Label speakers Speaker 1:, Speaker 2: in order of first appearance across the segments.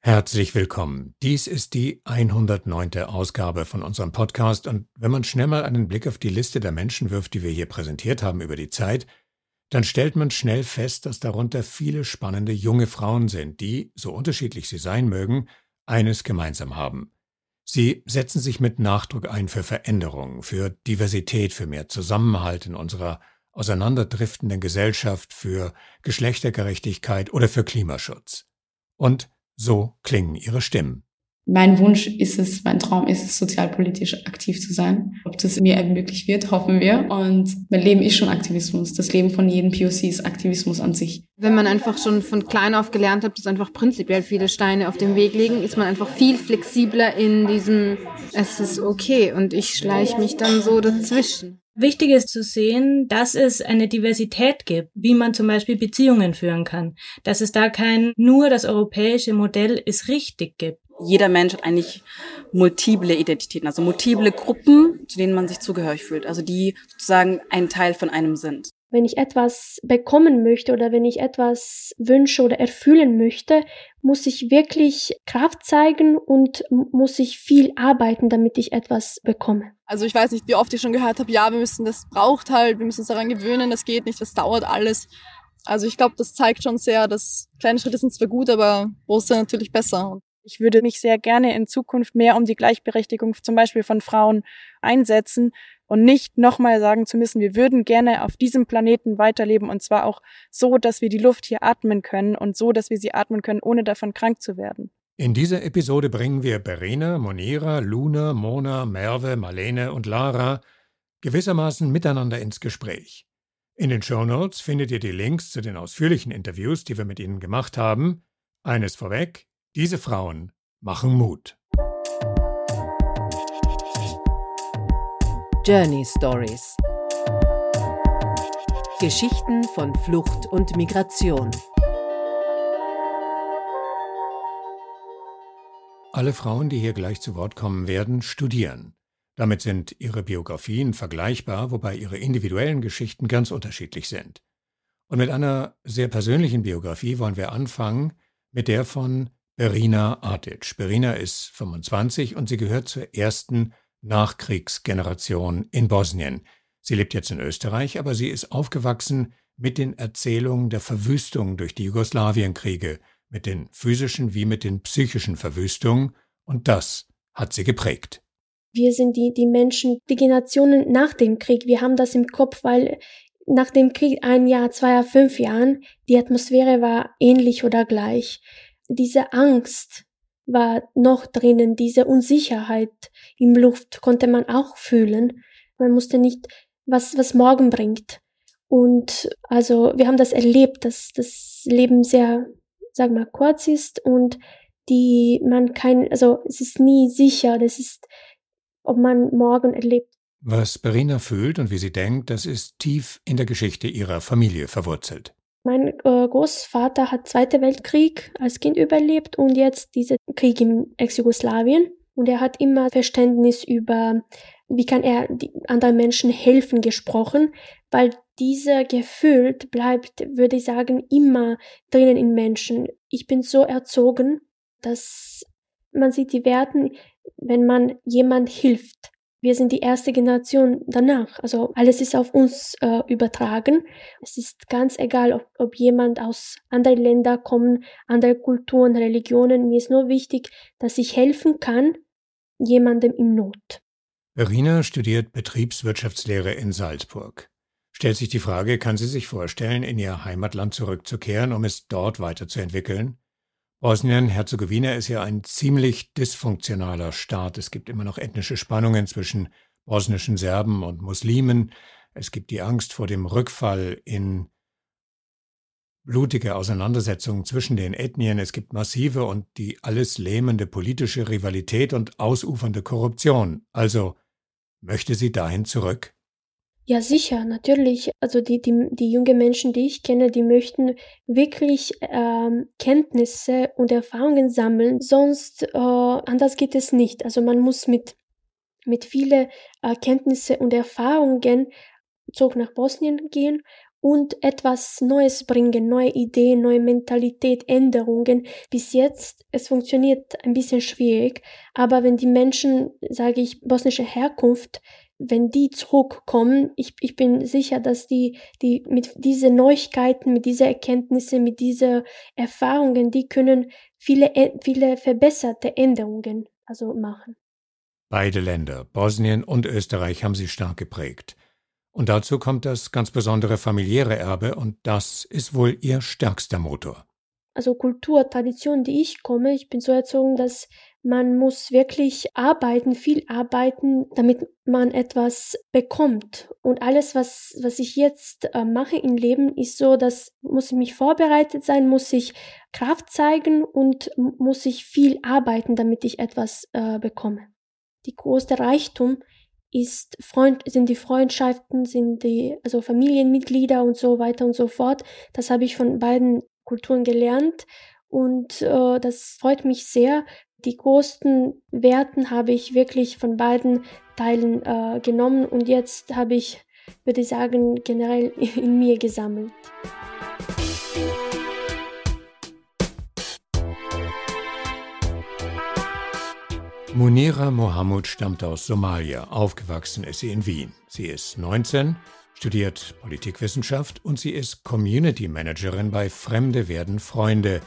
Speaker 1: Herzlich willkommen. Dies ist die 109. Ausgabe von unserem Podcast und wenn man schnell mal einen Blick auf die Liste der Menschen wirft, die wir hier präsentiert haben über die Zeit, dann stellt man schnell fest, dass darunter viele spannende junge Frauen sind, die, so unterschiedlich sie sein mögen, eines gemeinsam haben. Sie setzen sich mit Nachdruck ein für Veränderung, für Diversität, für mehr Zusammenhalt in unserer auseinanderdriftenden Gesellschaft, für Geschlechtergerechtigkeit oder für Klimaschutz. Und so klingen ihre Stimmen.
Speaker 2: Mein Wunsch ist es, mein Traum ist es, sozialpolitisch aktiv zu sein. Ob das mir möglich wird, hoffen wir. Und mein Leben ist schon Aktivismus. Das Leben von jedem POC ist Aktivismus an sich.
Speaker 3: Wenn man einfach schon von klein auf gelernt hat, dass einfach prinzipiell viele Steine auf dem Weg liegen, ist man einfach viel flexibler in diesem, es ist okay und ich schleiche mich dann so dazwischen.
Speaker 4: Wichtig ist zu sehen, dass es eine Diversität gibt, wie man zum Beispiel Beziehungen führen kann. Dass es da kein nur das europäische Modell ist richtig gibt.
Speaker 5: Jeder Mensch hat eigentlich multiple Identitäten, also multiple Gruppen, zu denen man sich zugehörig fühlt, also die sozusagen ein Teil von einem sind.
Speaker 6: Wenn ich etwas bekommen möchte oder wenn ich etwas wünsche oder erfüllen möchte, muss ich wirklich Kraft zeigen und muss ich viel arbeiten, damit ich etwas bekomme.
Speaker 7: Also ich weiß nicht, wie oft ich schon gehört habe, ja, wir müssen, das braucht halt, wir müssen uns daran gewöhnen, das geht nicht, das dauert alles. Also ich glaube, das zeigt schon sehr, dass kleine Schritte sind zwar gut, aber große natürlich besser.
Speaker 8: Ich würde mich sehr gerne in Zukunft mehr um die Gleichberechtigung zum Beispiel von Frauen einsetzen und nicht nochmal sagen zu müssen, wir würden gerne auf diesem Planeten weiterleben und zwar auch so, dass wir die Luft hier atmen können und so, dass wir sie atmen können, ohne davon krank zu werden.
Speaker 1: In dieser Episode bringen wir Berena, Monira, Luna, Mona, Merve, Marlene und Lara gewissermaßen miteinander ins Gespräch. In den Show Notes findet ihr die Links zu den ausführlichen Interviews, die wir mit ihnen gemacht haben. Eines vorweg, diese Frauen machen Mut.
Speaker 9: Journey Stories Geschichten von Flucht und Migration.
Speaker 1: Alle Frauen, die hier gleich zu Wort kommen werden, studieren. Damit sind ihre Biografien vergleichbar, wobei ihre individuellen Geschichten ganz unterschiedlich sind. Und mit einer sehr persönlichen Biografie wollen wir anfangen, mit der von Berina Artic. Berina ist 25 und sie gehört zur ersten Nachkriegsgeneration in Bosnien. Sie lebt jetzt in Österreich, aber sie ist aufgewachsen mit den Erzählungen der Verwüstung durch die Jugoslawienkriege, mit den physischen wie mit den psychischen Verwüstungen, und das hat sie geprägt.
Speaker 6: Wir sind die, die Menschen, die Generationen nach dem Krieg. Wir haben das im Kopf, weil nach dem Krieg ein Jahr, zwei Jahr, fünf Jahren, die Atmosphäre war ähnlich oder gleich diese Angst war noch drinnen, diese Unsicherheit im Luft konnte man auch fühlen. Man musste nicht, was, was morgen bringt. Und also wir haben das erlebt, dass das Leben sehr, sag mal, kurz ist und die man kein, also es ist nie sicher, das ist, ob man morgen erlebt.
Speaker 1: Was Berina fühlt und wie sie denkt, das ist tief in der Geschichte ihrer Familie verwurzelt.
Speaker 6: Mein äh, Großvater hat Zweiten Weltkrieg als Kind überlebt und jetzt diesen Krieg im Ex-Jugoslawien. Und er hat immer Verständnis über, wie kann er anderen Menschen helfen gesprochen, weil dieser Gefühl bleibt, würde ich sagen, immer drinnen in Menschen. Ich bin so erzogen, dass man sieht die Werten, wenn man jemand hilft. Wir sind die erste Generation danach. Also alles ist auf uns äh, übertragen. Es ist ganz egal, ob, ob jemand aus anderen Ländern kommt, andere Kulturen, Religionen. Mir ist nur wichtig, dass ich helfen kann, jemandem in Not.
Speaker 1: Verena studiert Betriebswirtschaftslehre in Salzburg. Stellt sich die Frage, kann sie sich vorstellen, in ihr Heimatland zurückzukehren, um es dort weiterzuentwickeln? Bosnien-Herzegowina ist ja ein ziemlich dysfunktionaler Staat. Es gibt immer noch ethnische Spannungen zwischen bosnischen Serben und Muslimen. Es gibt die Angst vor dem Rückfall in blutige Auseinandersetzungen zwischen den Ethnien. Es gibt massive und die alles lähmende politische Rivalität und ausufernde Korruption. Also möchte sie dahin zurück?
Speaker 6: Ja, sicher, natürlich. Also die, die, die jungen Menschen, die ich kenne, die möchten wirklich ähm, Kenntnisse und Erfahrungen sammeln, sonst äh, anders geht es nicht. Also man muss mit, mit viele äh, Kenntnisse und Erfahrungen zurück nach Bosnien gehen und etwas Neues bringen, neue Ideen, neue Mentalität, Änderungen. Bis jetzt, es funktioniert ein bisschen schwierig, aber wenn die Menschen, sage ich, bosnische Herkunft, wenn die zurückkommen, ich, ich bin sicher, dass die, die mit diese Neuigkeiten, mit dieser Erkenntnisse, mit dieser Erfahrungen, die können viele, viele verbesserte Änderungen also machen.
Speaker 1: Beide Länder, Bosnien und Österreich, haben sie stark geprägt. Und dazu kommt das ganz besondere familiäre Erbe, und das ist wohl ihr stärkster Motor.
Speaker 6: Also Kultur, Tradition, die ich komme, ich bin so erzogen, dass man muss wirklich arbeiten, viel arbeiten, damit man etwas bekommt. Und alles, was, was ich jetzt äh, mache im Leben, ist so, dass muss ich mich vorbereitet sein, muss ich Kraft zeigen und muss ich viel arbeiten, damit ich etwas äh, bekomme die größte Reichtum ist Freund, sind die Freundschaften, sind die, also Familienmitglieder und so weiter und so fort. Das habe ich von beiden Kulturen gelernt und äh, das freut mich sehr. Die größten Werten habe ich wirklich von beiden Teilen äh, genommen und jetzt habe ich, würde ich sagen, generell in mir gesammelt.
Speaker 1: Munira Mohammed stammt aus Somalia. Aufgewachsen ist sie in Wien. Sie ist 19, studiert Politikwissenschaft und sie ist Community Managerin bei Fremde werden Freunde,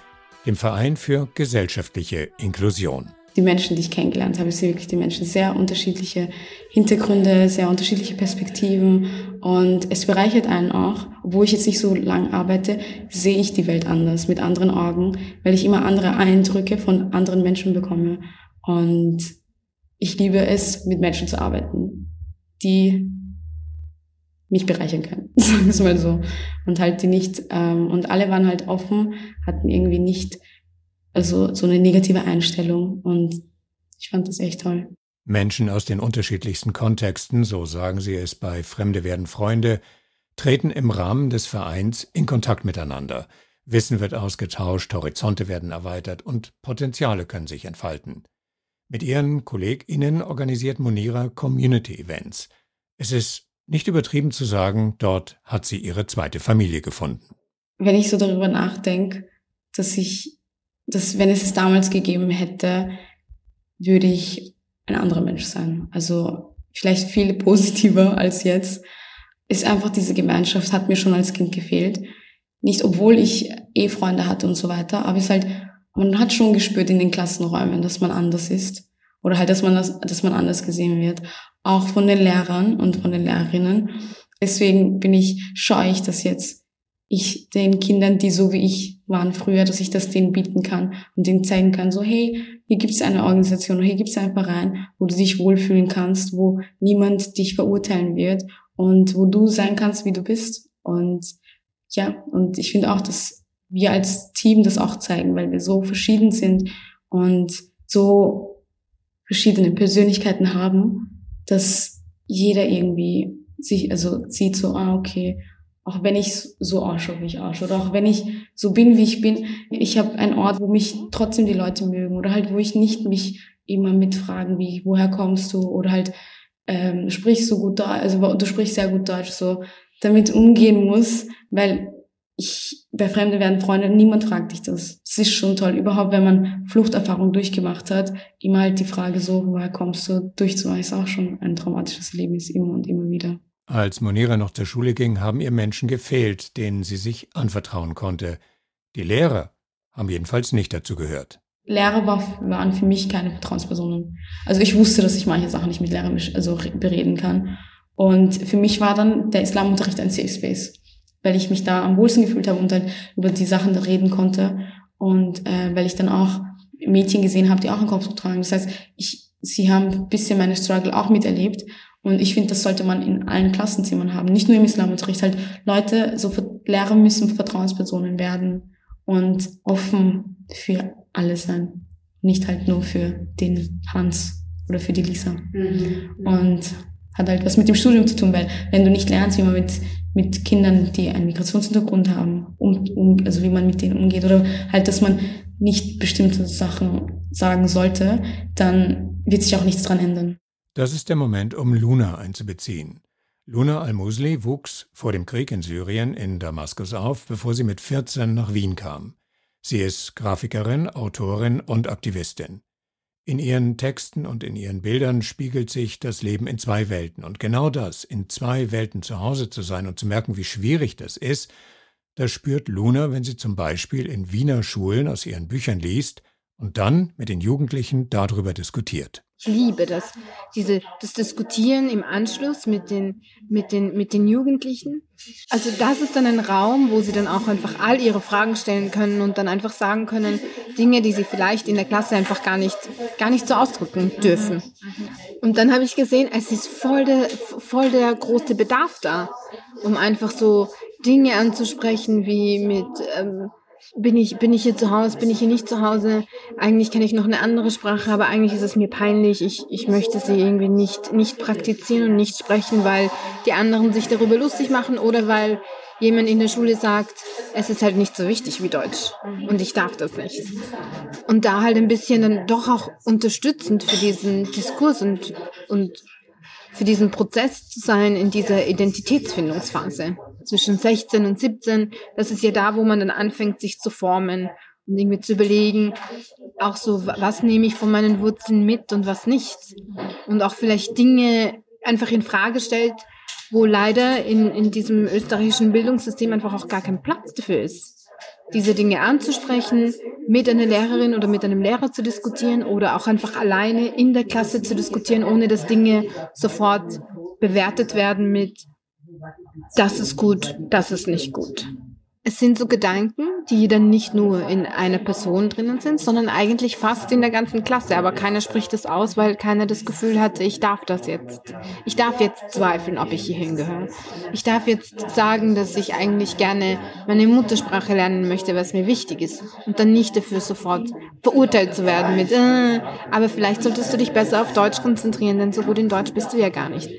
Speaker 1: dem Verein für gesellschaftliche Inklusion.
Speaker 2: Die Menschen, die ich kennengelernt habe, sind wirklich die Menschen sehr unterschiedliche Hintergründe, sehr unterschiedliche Perspektiven und es bereichert einen auch. Obwohl ich jetzt nicht so lang arbeite, sehe ich die Welt anders, mit anderen Augen, weil ich immer andere Eindrücke von anderen Menschen bekomme. Und ich liebe es, mit Menschen zu arbeiten, die mich bereichern können, sagen wir es mal so. Und halt die nicht, ähm, und alle waren halt offen, hatten irgendwie nicht, also so eine negative Einstellung und ich fand das echt toll.
Speaker 1: Menschen aus den unterschiedlichsten Kontexten, so sagen sie es bei Fremde werden Freunde, treten im Rahmen des Vereins in Kontakt miteinander. Wissen wird ausgetauscht, Horizonte werden erweitert und Potenziale können sich entfalten. Mit ihren KollegInnen organisiert Monira Community Events. Es ist nicht übertrieben zu sagen, dort hat sie ihre zweite Familie gefunden.
Speaker 2: Wenn ich so darüber nachdenke, dass ich, dass wenn es es damals gegeben hätte, würde ich ein anderer Mensch sein. Also vielleicht viel positiver als jetzt. Ist einfach diese Gemeinschaft hat mir schon als Kind gefehlt. Nicht obwohl ich eh Freunde hatte und so weiter, aber es ist halt man hat schon gespürt in den Klassenräumen, dass man anders ist oder halt, dass man das, dass man anders gesehen wird, auch von den Lehrern und von den Lehrerinnen. Deswegen bin ich scheue ich, dass jetzt ich den Kindern, die so wie ich waren früher, dass ich das denen bieten kann und denen zeigen kann, so hey, hier gibt es eine Organisation, hier gibt es einen Verein, wo du dich wohlfühlen kannst, wo niemand dich verurteilen wird und wo du sein kannst, wie du bist. Und ja, und ich finde auch, dass wir als Team das auch zeigen, weil wir so verschieden sind und so verschiedene Persönlichkeiten haben, dass jeder irgendwie sich, also sieht so, ah, okay, auch wenn ich so ausschaue, wie ich ausschaue, oder auch wenn ich so bin, wie ich bin, ich habe einen Ort, wo mich trotzdem die Leute mögen, oder halt, wo ich nicht mich immer mitfragen, wie, woher kommst du, oder halt, ähm, sprichst du gut Deutsch, also du sprichst sehr gut Deutsch, so damit umgehen muss, weil ich, bei Fremde werden Freunde, niemand fragt dich das. Es ist schon toll, überhaupt, wenn man Fluchterfahrung durchgemacht hat, immer halt die Frage so, woher kommst du, durchzumachen, ist auch schon ein traumatisches Erlebnis, immer und immer wieder.
Speaker 1: Als Monira noch zur Schule ging, haben ihr Menschen gefehlt, denen sie sich anvertrauen konnte. Die Lehrer haben jedenfalls nicht dazu gehört.
Speaker 2: Lehrer war, waren für mich keine Vertrauenspersonen. Also ich wusste, dass ich manche Sachen nicht mit Lehrern also bereden kann. Und für mich war dann der Islamunterricht ein Safe Space weil ich mich da am wohlsten gefühlt habe und dann über die Sachen reden konnte und äh, weil ich dann auch Mädchen gesehen habe, die auch einen Kopftuch tragen. Das heißt, ich, sie haben ein bisschen meine Struggle auch miterlebt und ich finde, das sollte man in allen Klassenzimmern haben, nicht nur im Islamunterricht. Halt Leute, so Lehrer müssen Vertrauenspersonen werden und offen für alle sein, nicht halt nur für den Hans oder für die Lisa. Mhm. Und hat halt was mit dem Studium zu tun, weil wenn du nicht lernst, wie man mit mit Kindern, die einen Migrationshintergrund haben, um, um, also wie man mit denen umgeht oder halt, dass man nicht bestimmte Sachen sagen sollte, dann wird sich auch nichts dran ändern.
Speaker 1: Das ist der Moment, um Luna einzubeziehen. Luna al-Musli wuchs vor dem Krieg in Syrien in Damaskus auf, bevor sie mit 14 nach Wien kam. Sie ist Grafikerin, Autorin und Aktivistin. In ihren Texten und in ihren Bildern spiegelt sich das Leben in zwei Welten. Und genau das, in zwei Welten zu Hause zu sein und zu merken, wie schwierig das ist, das spürt Luna, wenn sie zum Beispiel in Wiener Schulen aus ihren Büchern liest und dann mit den Jugendlichen darüber diskutiert.
Speaker 3: Ich liebe das, diese, das Diskutieren im Anschluss mit den, mit, den, mit den Jugendlichen. Also das ist dann ein Raum, wo sie dann auch einfach all ihre Fragen stellen können und dann einfach sagen können, Dinge, die sie vielleicht in der Klasse einfach gar nicht, gar nicht so ausdrücken dürfen. Und dann habe ich gesehen, es ist voll der, voll der große Bedarf da, um einfach so Dinge anzusprechen wie mit... Ähm, bin ich, bin ich hier zu Hause, bin ich hier nicht zu Hause? Eigentlich kann ich noch eine andere Sprache, aber eigentlich ist es mir peinlich. Ich, ich möchte sie irgendwie nicht, nicht praktizieren und nicht sprechen, weil die anderen sich darüber lustig machen oder weil jemand in der Schule sagt, es ist halt nicht so wichtig wie Deutsch und ich darf das nicht. Und da halt ein bisschen dann doch auch unterstützend für diesen Diskurs und, und für diesen Prozess zu sein in dieser Identitätsfindungsphase zwischen 16 und 17. Das ist ja da, wo man dann anfängt, sich zu formen und irgendwie zu überlegen, auch so, was nehme ich von meinen Wurzeln mit und was nicht. Und auch vielleicht Dinge einfach in Frage stellt, wo leider in, in diesem österreichischen Bildungssystem einfach auch gar kein Platz dafür ist diese Dinge anzusprechen, mit einer Lehrerin oder mit einem Lehrer zu diskutieren oder auch einfach alleine in der Klasse zu diskutieren, ohne dass Dinge sofort bewertet werden mit, das ist gut, das ist nicht gut. Es sind so Gedanken, die dann nicht nur in einer Person drinnen sind, sondern eigentlich fast in der ganzen Klasse. Aber keiner spricht es aus, weil keiner das Gefühl hatte, ich darf das jetzt. Ich darf jetzt zweifeln, ob ich hier hingehöre. Ich darf jetzt sagen, dass ich eigentlich gerne meine Muttersprache lernen möchte, was mir wichtig ist. Und dann nicht dafür sofort verurteilt zu werden mit, äh, aber vielleicht solltest du dich besser auf Deutsch konzentrieren, denn so gut in Deutsch bist du ja gar nicht.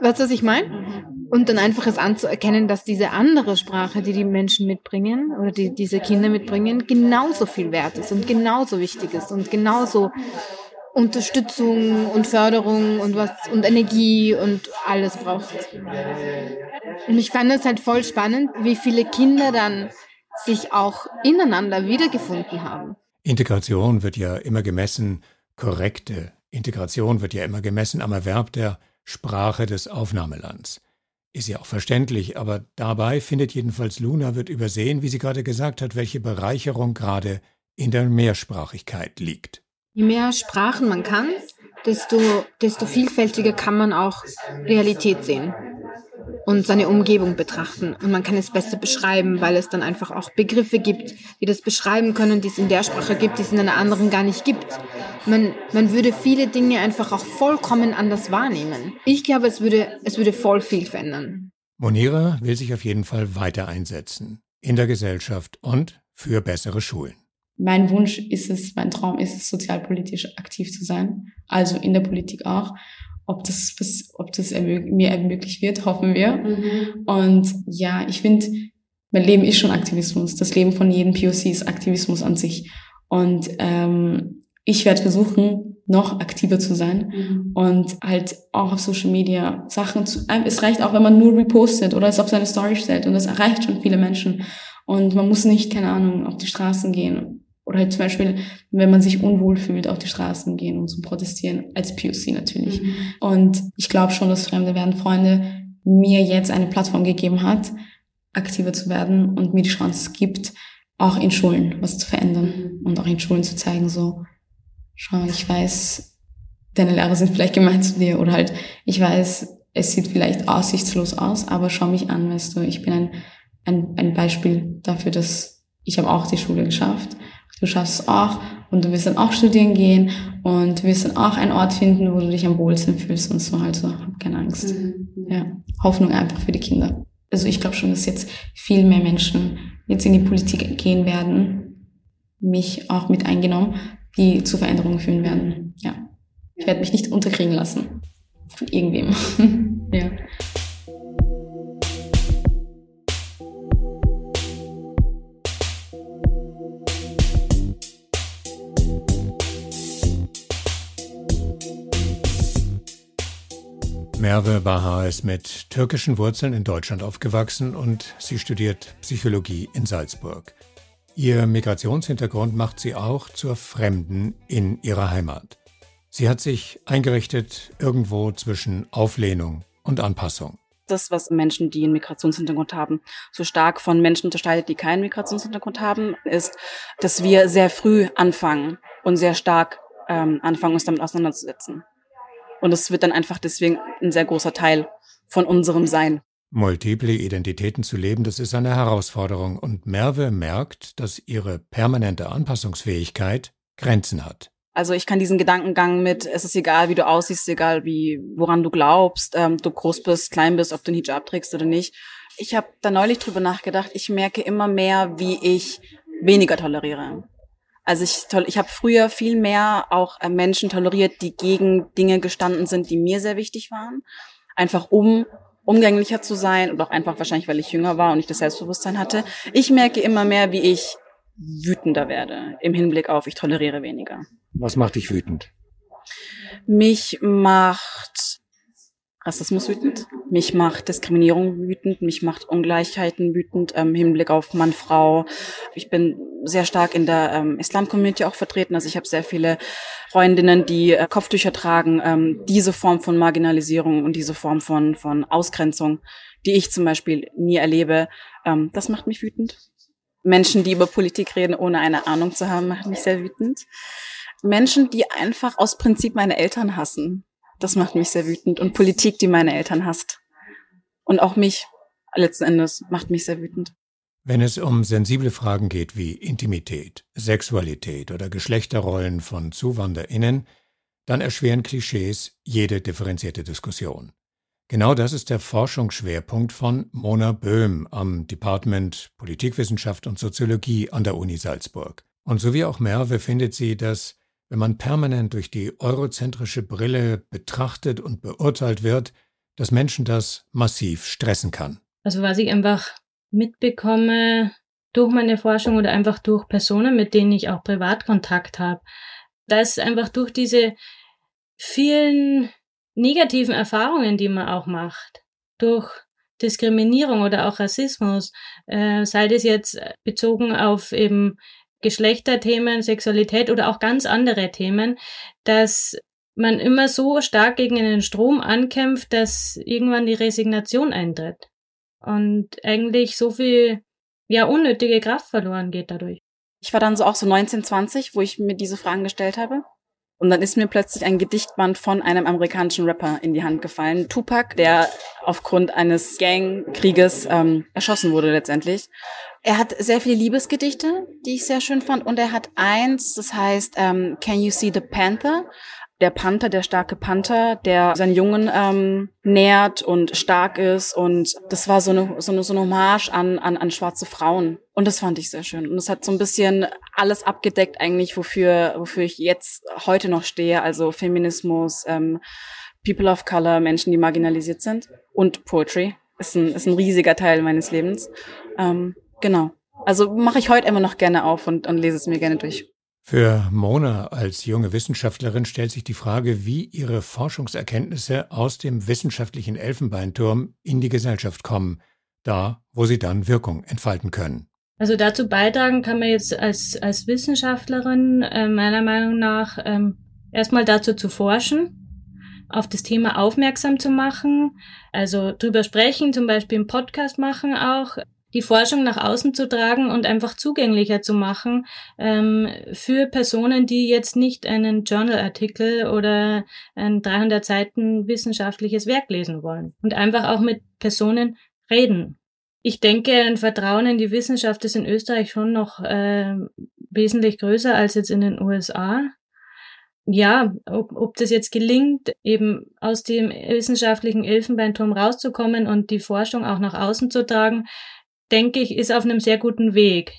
Speaker 3: Weißt du, was ich meine? Und dann einfach es anzuerkennen, dass diese andere Sprache, die die Menschen mitbringen oder die diese Kinder mitbringen, genauso viel wert ist und genauso wichtig ist und genauso Unterstützung und Förderung und was und Energie und alles braucht. Und ich fand es halt voll spannend, wie viele Kinder dann sich auch ineinander wiedergefunden haben.
Speaker 1: Integration wird ja immer gemessen, korrekte Integration wird ja immer gemessen am Erwerb der Sprache des Aufnahmelands. Ist ja auch verständlich, aber dabei findet jedenfalls Luna wird übersehen, wie sie gerade gesagt hat, welche Bereicherung gerade in der Mehrsprachigkeit liegt.
Speaker 3: Je mehr Sprachen man kann, desto, desto vielfältiger kann man auch Realität sehen und seine Umgebung betrachten. Und man kann es besser beschreiben, weil es dann einfach auch Begriffe gibt, die das beschreiben können, die es in der Sprache gibt, die es in einer anderen gar nicht gibt. Man, man würde viele Dinge einfach auch vollkommen anders wahrnehmen. Ich glaube, es würde, es würde voll viel verändern.
Speaker 1: Monira will sich auf jeden Fall weiter einsetzen. In der Gesellschaft und für bessere Schulen.
Speaker 2: Mein Wunsch ist es, mein Traum ist es, sozialpolitisch aktiv zu sein. Also in der Politik auch ob das, ob das mir ermöglicht wird, hoffen wir. Mhm. Und ja, ich finde, mein Leben ist schon Aktivismus. Das Leben von jedem POC ist Aktivismus an sich. Und ähm, ich werde versuchen, noch aktiver zu sein mhm. und halt auch auf Social Media Sachen zu. Es reicht auch, wenn man nur repostet oder es auf seine Story stellt und das erreicht schon viele Menschen. Und man muss nicht, keine Ahnung, auf die Straßen gehen oder halt zum Beispiel, wenn man sich unwohl fühlt, auf die Straßen gehen und zu protestieren, als POC natürlich. Mhm. Und ich glaube schon, dass Fremde werden Freunde mir jetzt eine Plattform gegeben hat, aktiver zu werden und mir die Chance gibt, auch in Schulen was zu verändern und auch in Schulen zu zeigen, so, schau, ich weiß, deine Lehrer sind vielleicht gemeint zu dir oder halt, ich weiß, es sieht vielleicht aussichtslos aus, aber schau mich an, weißt du, ich bin ein, ein, ein Beispiel dafür, dass ich habe auch die Schule geschafft Du schaffst es auch und du wirst dann auch studieren gehen und wirst dann auch einen Ort finden, wo du dich am wohlsten fühlst und so. Also hab keine Angst. Mhm. Ja, Hoffnung einfach für die Kinder. Also ich glaube schon, dass jetzt viel mehr Menschen jetzt in die Politik gehen werden, mich auch mit eingenommen, die zu Veränderungen führen werden. Ja, ich werde mich nicht unterkriegen lassen von irgendwem. ja.
Speaker 1: Merve Bahar ist mit türkischen Wurzeln in Deutschland aufgewachsen und sie studiert Psychologie in Salzburg. Ihr Migrationshintergrund macht sie auch zur Fremden in ihrer Heimat. Sie hat sich eingerichtet irgendwo zwischen Auflehnung und Anpassung.
Speaker 5: Das, was Menschen, die einen Migrationshintergrund haben, so stark von Menschen unterscheidet, die keinen Migrationshintergrund haben, ist, dass wir sehr früh anfangen und sehr stark ähm, anfangen, uns damit auseinanderzusetzen. Und es wird dann einfach deswegen ein sehr großer Teil von unserem Sein.
Speaker 1: Multiple Identitäten zu leben, das ist eine Herausforderung und Merve merkt, dass ihre permanente Anpassungsfähigkeit Grenzen hat.
Speaker 5: Also ich kann diesen Gedankengang mit, es ist egal, wie du aussiehst, egal wie, woran du glaubst, ähm, du groß bist, klein bist, ob du einen Hijab trägst oder nicht. Ich habe da neulich drüber nachgedacht. Ich merke immer mehr, wie ich weniger toleriere. Also ich, ich habe früher viel mehr auch äh, Menschen toleriert, die gegen Dinge gestanden sind, die mir sehr wichtig waren. Einfach um umgänglicher zu sein und auch einfach wahrscheinlich, weil ich jünger war und ich das Selbstbewusstsein hatte. Ich merke immer mehr, wie ich wütender werde im Hinblick auf, ich toleriere weniger.
Speaker 1: Was macht dich wütend?
Speaker 5: Mich macht Rassismus wütend, mich macht Diskriminierung wütend, mich macht Ungleichheiten wütend ähm, im Hinblick auf Mann, Frau. Ich bin sehr stark in der ähm, Islam-Community auch vertreten. Also ich habe sehr viele Freundinnen, die äh, Kopftücher tragen. Ähm, diese Form von Marginalisierung und diese Form von, von Ausgrenzung, die ich zum Beispiel nie erlebe, ähm, das macht mich wütend. Menschen, die über Politik reden, ohne eine Ahnung zu haben, macht mich sehr wütend. Menschen, die einfach aus Prinzip meine Eltern hassen. Das macht mich sehr wütend. Und Politik, die meine Eltern hasst. Und auch mich letzten Endes macht mich sehr wütend.
Speaker 1: Wenn es um sensible Fragen geht wie Intimität, Sexualität oder Geschlechterrollen von ZuwanderInnen, dann erschweren Klischees jede differenzierte Diskussion. Genau das ist der Forschungsschwerpunkt von Mona Böhm am Department Politikwissenschaft und Soziologie an der Uni Salzburg. Und so wie auch Merve findet sie, dass wenn man permanent durch die eurozentrische Brille betrachtet und beurteilt wird, dass Menschen das massiv stressen kann.
Speaker 4: Also was ich einfach mitbekomme durch meine Forschung oder einfach durch Personen, mit denen ich auch Privatkontakt habe, dass einfach durch diese vielen negativen Erfahrungen, die man auch macht, durch Diskriminierung oder auch Rassismus, äh, sei das jetzt bezogen auf eben Geschlechterthemen, Sexualität oder auch ganz andere Themen, dass man immer so stark gegen einen Strom ankämpft, dass irgendwann die Resignation eintritt. Und eigentlich so viel, ja, unnötige Kraft verloren geht dadurch.
Speaker 5: Ich war dann so auch so 19, 20, wo ich mir diese Fragen gestellt habe. Und dann ist mir plötzlich ein Gedichtband von einem amerikanischen Rapper in die Hand gefallen, Tupac, der aufgrund eines Gangkrieges ähm, erschossen wurde letztendlich. Er hat sehr viele Liebesgedichte, die ich sehr schön fand. Und er hat eins, das heißt ähm, Can You See the Panther? Der Panther, der starke Panther, der seinen Jungen ähm, nährt und stark ist. Und das war so eine, so eine, so eine Hommage an, an, an schwarze Frauen. Und das fand ich sehr schön. Und es hat so ein bisschen alles abgedeckt eigentlich, wofür, wofür ich jetzt heute noch stehe. Also Feminismus, ähm, People of Color, Menschen, die marginalisiert sind. Und Poetry ist ein, ist ein riesiger Teil meines Lebens. Ähm, Genau. Also mache ich heute immer noch gerne auf und, und lese es mir gerne durch.
Speaker 1: Für Mona als junge Wissenschaftlerin stellt sich die Frage, wie ihre Forschungserkenntnisse aus dem wissenschaftlichen Elfenbeinturm in die Gesellschaft kommen, da wo sie dann Wirkung entfalten können.
Speaker 4: Also dazu beitragen kann man jetzt als, als Wissenschaftlerin äh, meiner Meinung nach ähm, erstmal dazu zu forschen, auf das Thema aufmerksam zu machen, also drüber sprechen, zum Beispiel im Podcast machen auch, die Forschung nach außen zu tragen und einfach zugänglicher zu machen ähm, für Personen, die jetzt nicht einen Journalartikel oder ein 300 Seiten wissenschaftliches Werk lesen wollen und einfach auch mit Personen reden. Ich denke, ein Vertrauen in die Wissenschaft ist in Österreich schon noch äh, wesentlich größer als jetzt in den USA. Ja, ob, ob das jetzt gelingt, eben aus dem wissenschaftlichen Elfenbeinturm rauszukommen und die Forschung auch nach außen zu tragen, denke ich, ist auf einem sehr guten Weg,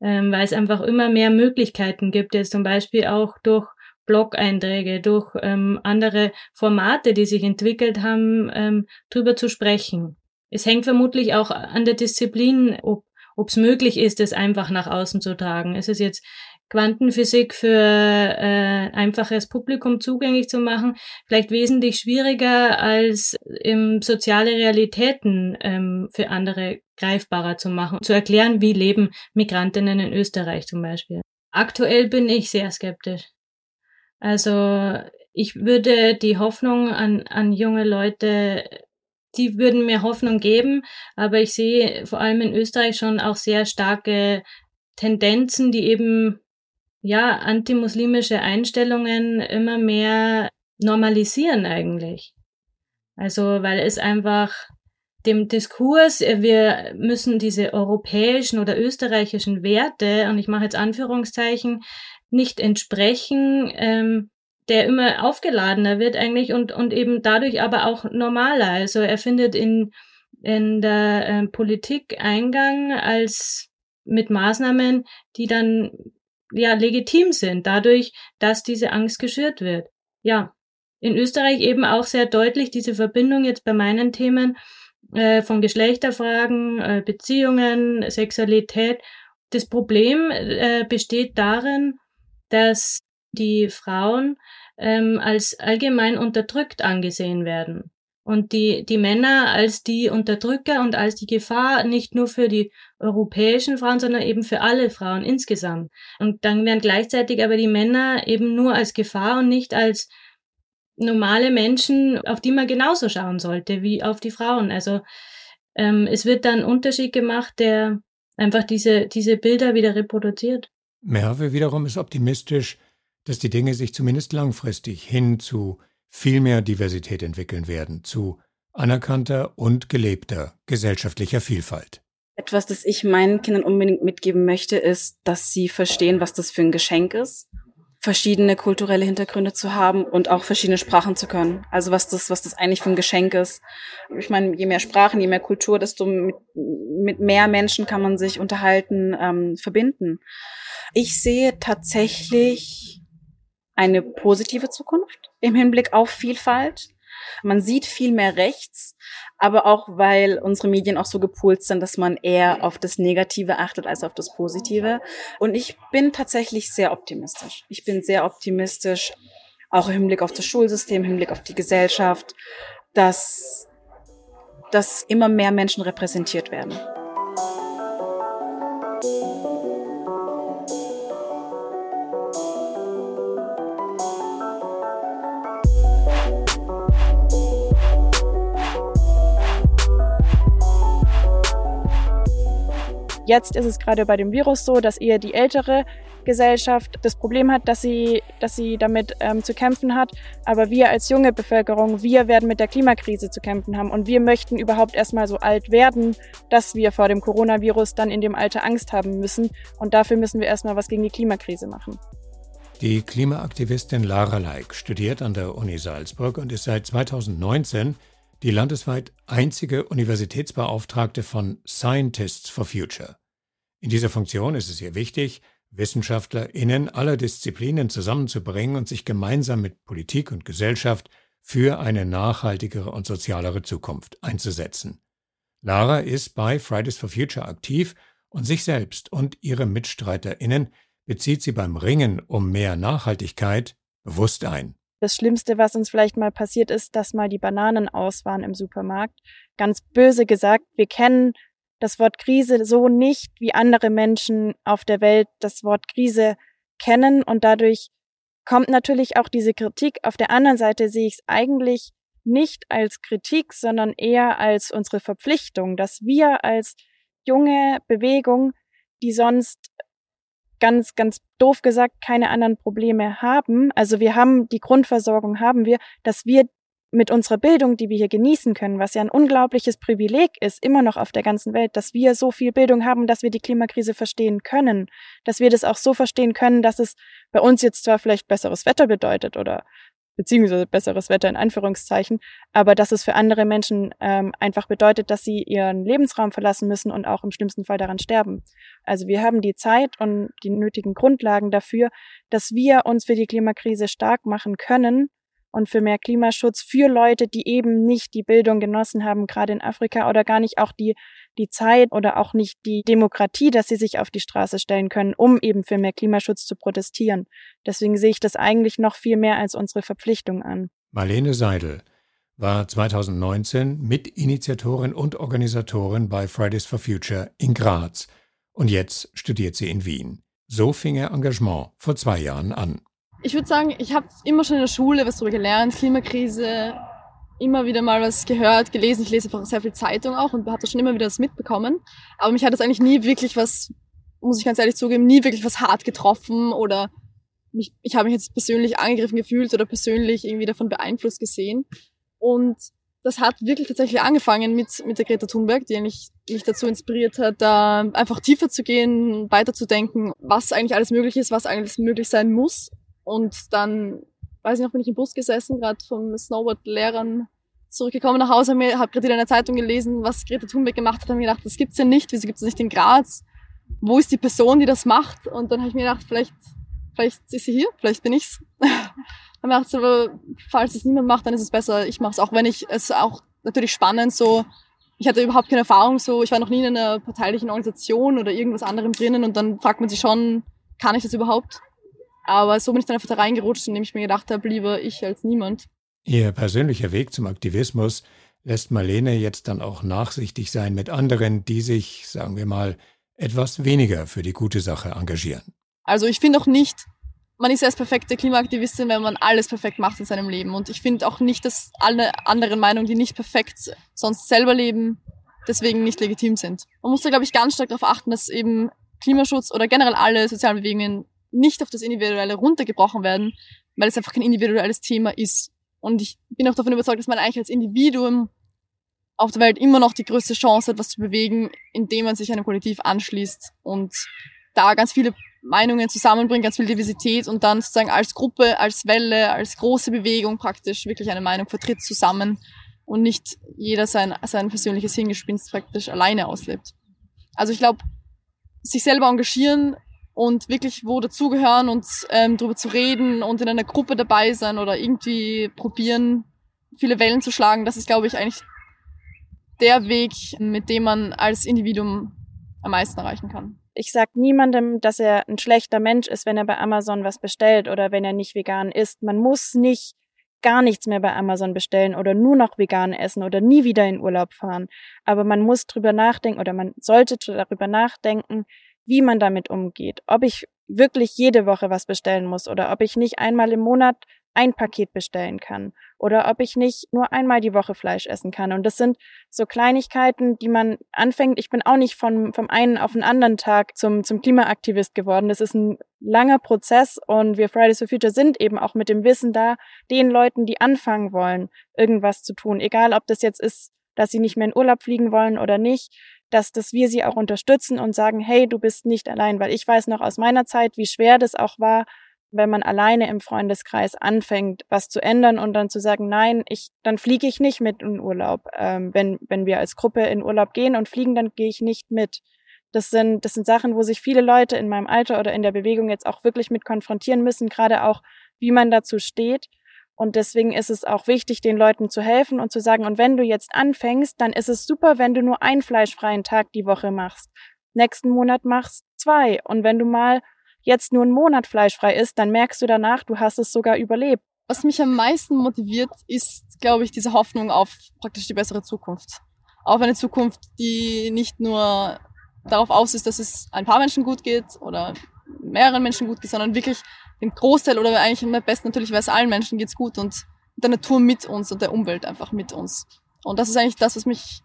Speaker 4: ähm, weil es einfach immer mehr Möglichkeiten gibt, jetzt zum Beispiel auch durch Blog-Einträge, durch ähm, andere Formate, die sich entwickelt haben, ähm, drüber zu sprechen. Es hängt vermutlich auch an der Disziplin, ob ob es möglich ist, es einfach nach außen zu tragen. Ist es jetzt Quantenphysik für äh, einfaches Publikum zugänglich zu machen, vielleicht wesentlich schwieriger als im soziale Realitäten ähm, für andere greifbarer zu machen, zu erklären, wie leben Migrantinnen in Österreich zum Beispiel. Aktuell bin ich sehr skeptisch. Also ich würde die Hoffnung an, an junge Leute, die würden mir Hoffnung geben, aber ich sehe vor allem in Österreich schon auch sehr starke Tendenzen, die eben ja, antimuslimische Einstellungen immer mehr normalisieren eigentlich. Also, weil es einfach dem Diskurs, äh, wir müssen diese europäischen oder österreichischen Werte, und ich mache jetzt Anführungszeichen, nicht entsprechen, ähm, der immer aufgeladener wird eigentlich und, und eben dadurch aber auch normaler. Also er findet in, in der äh, Politik Eingang als mit Maßnahmen, die dann ja legitim sind, dadurch, dass diese Angst geschürt wird. Ja, in Österreich eben auch sehr deutlich diese Verbindung jetzt bei meinen Themen äh, von Geschlechterfragen, äh, Beziehungen, Sexualität. Das Problem äh, besteht darin, dass die Frauen ähm, als allgemein unterdrückt angesehen werden und die, die Männer als die Unterdrücker und als die Gefahr nicht nur für die europäischen Frauen, sondern eben für alle Frauen insgesamt. Und dann werden gleichzeitig aber die Männer eben nur als Gefahr und nicht als normale Menschen, auf die man genauso schauen sollte wie auf die Frauen. Also ähm, es wird dann Unterschied gemacht, der einfach diese, diese Bilder wieder reproduziert.
Speaker 1: Merve wiederum ist optimistisch, dass die Dinge sich zumindest langfristig hin zu viel mehr Diversität entwickeln werden, zu anerkannter und gelebter gesellschaftlicher Vielfalt.
Speaker 5: Etwas, das ich meinen Kindern unbedingt mitgeben möchte, ist, dass sie verstehen, was das für ein Geschenk ist, verschiedene kulturelle Hintergründe zu haben und auch verschiedene Sprachen zu können. Also was das, was das eigentlich für ein Geschenk ist. Ich meine, je mehr Sprachen, je mehr Kultur, desto mit, mit mehr Menschen kann man sich unterhalten, ähm, verbinden. Ich sehe tatsächlich eine positive Zukunft im Hinblick auf Vielfalt. Man sieht viel mehr rechts, aber auch weil unsere Medien auch so gepoolt sind, dass man eher auf das Negative achtet als auf das Positive. Und ich bin tatsächlich sehr optimistisch. Ich bin sehr optimistisch, auch im Hinblick auf das Schulsystem, im Hinblick auf die Gesellschaft, dass, dass immer mehr Menschen repräsentiert werden.
Speaker 8: Jetzt ist es gerade bei dem Virus so, dass eher die ältere Gesellschaft das Problem hat, dass sie, dass sie damit ähm, zu kämpfen hat. Aber wir als junge Bevölkerung, wir werden mit der Klimakrise zu kämpfen haben. Und wir möchten überhaupt erstmal so alt werden, dass wir vor dem Coronavirus dann in dem Alter Angst haben müssen. Und dafür müssen wir erstmal was gegen die Klimakrise machen.
Speaker 1: Die Klimaaktivistin Lara Leik studiert an der Uni Salzburg und ist seit 2019 die landesweit einzige Universitätsbeauftragte von Scientists for Future. In dieser Funktion ist es ihr wichtig, WissenschaftlerInnen aller Disziplinen zusammenzubringen und sich gemeinsam mit Politik und Gesellschaft für eine nachhaltigere und sozialere Zukunft einzusetzen. Lara ist bei Fridays for Future aktiv und sich selbst und ihre MitstreiterInnen bezieht sie beim Ringen um mehr Nachhaltigkeit bewusst ein.
Speaker 8: Das Schlimmste, was uns vielleicht mal passiert ist, dass mal die Bananen aus waren im Supermarkt. Ganz böse gesagt, wir kennen das Wort Krise so nicht, wie andere Menschen auf der Welt das Wort Krise kennen und dadurch kommt natürlich auch diese Kritik. Auf der anderen Seite sehe ich es eigentlich nicht als Kritik, sondern eher als unsere Verpflichtung, dass wir als junge Bewegung, die sonst ganz, ganz doof gesagt keine anderen Probleme haben, also wir haben die Grundversorgung haben wir, dass wir mit unserer Bildung, die wir hier genießen können, was ja ein unglaubliches Privileg ist, immer noch auf der ganzen Welt, dass wir so viel Bildung haben, dass wir die Klimakrise verstehen können, dass wir das auch so verstehen können, dass es bei uns jetzt zwar vielleicht besseres Wetter bedeutet oder beziehungsweise besseres Wetter in Anführungszeichen, aber dass es für andere Menschen ähm, einfach bedeutet, dass sie ihren Lebensraum verlassen müssen und auch im schlimmsten Fall daran sterben. Also wir haben die Zeit und die nötigen Grundlagen dafür, dass wir uns für die Klimakrise stark machen können und für mehr Klimaschutz für Leute, die eben nicht die Bildung genossen haben, gerade in Afrika oder gar nicht auch die die Zeit oder auch nicht die Demokratie, dass sie sich auf die Straße stellen können, um eben für mehr Klimaschutz zu protestieren. Deswegen sehe ich das eigentlich noch viel mehr als unsere Verpflichtung an.
Speaker 1: Marlene Seidel war 2019 Mitinitiatorin und Organisatorin bei Fridays for Future in Graz und jetzt studiert sie in Wien. So fing ihr Engagement vor zwei Jahren an.
Speaker 7: Ich würde sagen, ich habe immer schon in der Schule was darüber gelernt, Klimakrise, immer wieder mal was gehört, gelesen. Ich lese einfach sehr viel Zeitung auch und habe da schon immer wieder was mitbekommen. Aber mich hat das eigentlich nie wirklich was, muss ich ganz ehrlich zugeben, nie wirklich was hart getroffen oder mich, ich habe mich jetzt persönlich angegriffen gefühlt oder persönlich irgendwie davon beeinflusst gesehen. Und das hat wirklich tatsächlich angefangen mit, mit der Greta Thunberg, die eigentlich mich dazu inspiriert hat, da einfach tiefer zu gehen, weiterzudenken, was eigentlich alles möglich ist, was eigentlich möglich sein muss. Und dann weiß ich noch, bin ich im Bus gesessen, gerade vom Snowboard-Lehrern zurückgekommen nach Hause, habe hab gerade in der Zeitung gelesen, was Greta Thunberg gemacht hat, habe mir gedacht, das gibt's ja nicht, wieso gibt's das nicht in Graz? Wo ist die Person, die das macht? Und dann habe ich mir gedacht, vielleicht, vielleicht ist sie hier, vielleicht bin ich's. dann dachte ich, aber falls es niemand macht, dann ist es besser, ich mache es, auch wenn ich es auch natürlich spannend so ich hatte überhaupt keine Erfahrung so, ich war noch nie in einer parteilichen Organisation oder irgendwas anderem drinnen und dann fragt man sich schon, kann ich das überhaupt? Aber so bin ich dann einfach da reingerutscht, indem ich mir gedacht habe, lieber ich als niemand.
Speaker 1: Ihr persönlicher Weg zum Aktivismus lässt Marlene jetzt dann auch nachsichtig sein mit anderen, die sich, sagen wir mal, etwas weniger für die gute Sache engagieren.
Speaker 7: Also ich finde auch nicht, man ist erst perfekte Klimaaktivistin, wenn man alles perfekt macht in seinem Leben. Und ich finde auch nicht, dass alle anderen Meinungen, die nicht perfekt sonst selber leben, deswegen nicht legitim sind. Man muss da, glaube ich, ganz stark darauf achten, dass eben Klimaschutz oder generell alle sozialen Bewegungen nicht auf das Individuelle runtergebrochen werden, weil es einfach kein individuelles Thema ist. Und ich bin auch davon überzeugt, dass man eigentlich als Individuum auf der Welt immer noch die größte Chance hat, was zu bewegen, indem man sich einem Kollektiv anschließt und da ganz viele Meinungen zusammenbringt, ganz viel Diversität und dann sozusagen als Gruppe, als Welle, als große Bewegung praktisch wirklich eine Meinung vertritt zusammen und nicht jeder sein, sein persönliches Hingespinst praktisch alleine auslebt. Also ich glaube, sich selber engagieren und wirklich wo dazugehören und ähm, darüber zu reden und in einer Gruppe dabei sein oder irgendwie probieren, viele Wellen zu schlagen, das ist, glaube ich, eigentlich der Weg, mit dem man als Individuum am meisten erreichen kann.
Speaker 8: Ich sag niemandem, dass er ein schlechter Mensch ist, wenn er bei Amazon was bestellt oder wenn er nicht vegan isst. Man muss nicht gar nichts mehr bei Amazon bestellen oder nur noch vegan essen oder nie wieder in Urlaub fahren. Aber man muss drüber nachdenken oder man sollte darüber nachdenken, wie man damit umgeht. Ob ich wirklich jede Woche was bestellen muss oder ob ich nicht einmal im Monat ein Paket bestellen kann oder ob ich nicht nur einmal die Woche Fleisch essen kann. Und das sind so Kleinigkeiten, die man anfängt. Ich bin auch nicht von, vom einen auf den anderen Tag zum, zum Klimaaktivist geworden. Das ist ein langer Prozess und wir Fridays for Future sind eben auch mit dem Wissen da, den Leuten, die anfangen wollen, irgendwas zu tun. Egal, ob das jetzt ist, dass sie nicht mehr in Urlaub fliegen wollen oder nicht, dass, dass wir sie auch unterstützen und sagen, hey, du bist nicht allein, weil ich weiß noch aus meiner Zeit, wie schwer das auch war, wenn man alleine im Freundeskreis anfängt, was zu ändern und dann zu sagen, nein, ich, dann fliege ich nicht mit in Urlaub. Ähm, wenn, wenn wir als Gruppe in Urlaub gehen und fliegen, dann gehe ich nicht mit. Das sind, das sind Sachen, wo sich viele Leute in meinem Alter oder in der Bewegung jetzt auch wirklich mit konfrontieren müssen, gerade auch, wie man dazu steht. Und deswegen ist es auch wichtig, den Leuten zu helfen und zu sagen, und wenn du jetzt anfängst, dann ist es super, wenn du nur einen fleischfreien Tag die Woche machst. Nächsten Monat machst zwei. Und wenn du mal jetzt nur einen Monat fleischfrei isst, dann merkst du danach, du hast es sogar überlebt.
Speaker 7: Was mich am meisten motiviert, ist, glaube ich, diese Hoffnung auf praktisch die bessere Zukunft. Auf eine Zukunft, die nicht nur darauf aus ist, dass es ein paar Menschen gut geht oder mehreren Menschen gut geht, sondern wirklich dem Großteil oder eigentlich am besten natürlich, weil es allen Menschen geht's gut und der Natur mit uns und der Umwelt einfach mit uns. Und das ist eigentlich das, was mich,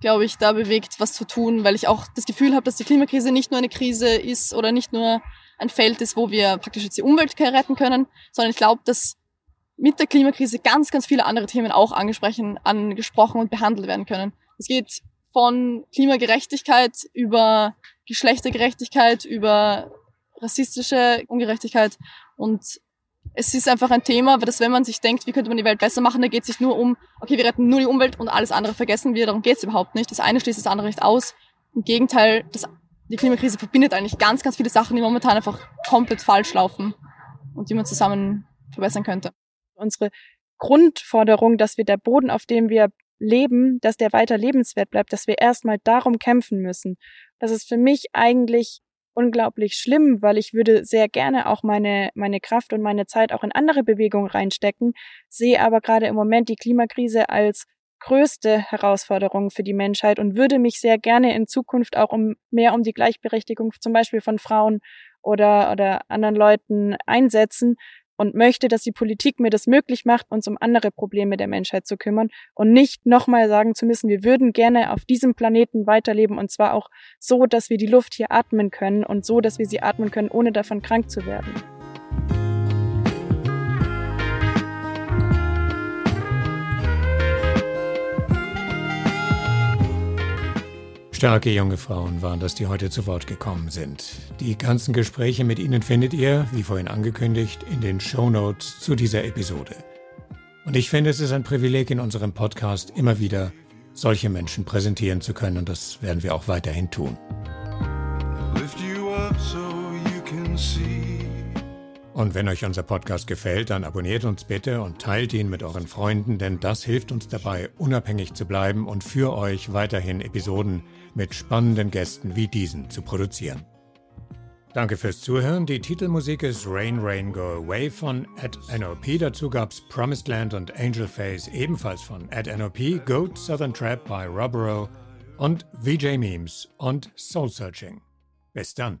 Speaker 7: glaube ich, da bewegt, was zu tun, weil ich auch das Gefühl habe, dass die Klimakrise nicht nur eine Krise ist oder nicht nur ein Feld ist, wo wir praktisch jetzt die Umwelt retten können, sondern ich glaube, dass mit der Klimakrise ganz, ganz viele andere Themen auch angesprochen, angesprochen und behandelt werden können. Es geht von Klimagerechtigkeit über Geschlechtergerechtigkeit, über rassistische Ungerechtigkeit. Und es ist einfach ein Thema, dass wenn man sich denkt, wie könnte man die Welt besser machen, da geht es sich nur um, okay, wir retten nur die Umwelt und alles andere vergessen wir. Darum geht es überhaupt nicht. Das eine schließt das andere nicht aus. Im Gegenteil, das, die Klimakrise verbindet eigentlich ganz, ganz viele Sachen, die momentan einfach komplett falsch laufen und die man zusammen verbessern könnte.
Speaker 8: Unsere Grundforderung, dass wir der Boden, auf dem wir Leben, dass der weiter lebenswert bleibt, dass wir erstmal darum kämpfen müssen. Das ist für mich eigentlich unglaublich schlimm, weil ich würde sehr gerne auch meine, meine Kraft und meine Zeit auch in andere Bewegungen reinstecken, sehe aber gerade im Moment die Klimakrise als größte Herausforderung für die Menschheit und würde mich sehr gerne in Zukunft auch um mehr um die Gleichberechtigung zum Beispiel von Frauen oder, oder anderen Leuten einsetzen, und möchte, dass die Politik mir das möglich macht, uns um andere Probleme der Menschheit zu kümmern und nicht nochmal sagen zu müssen, wir würden gerne auf diesem Planeten weiterleben und zwar auch so, dass wir die Luft hier atmen können und so, dass wir sie atmen können, ohne davon krank zu werden.
Speaker 1: Starke junge Frauen waren das, die heute zu Wort gekommen sind. Die ganzen Gespräche mit ihnen findet ihr, wie vorhin angekündigt, in den Show Notes zu dieser Episode. Und ich finde, es ist ein Privileg in unserem Podcast immer wieder solche Menschen präsentieren zu können und das werden wir auch weiterhin tun. Und wenn euch unser Podcast gefällt, dann abonniert uns bitte und teilt ihn mit euren Freunden, denn das hilft uns dabei, unabhängig zu bleiben und für euch weiterhin Episoden mit spannenden Gästen wie diesen zu produzieren. Danke fürs Zuhören. Die Titelmusik ist Rain Rain Go Away von At NOP. Dazu gab's Promised Land und Angel Face ebenfalls von At NOP, Goat Southern Trap by Robero und VJ Memes und Soul Searching. Bis dann.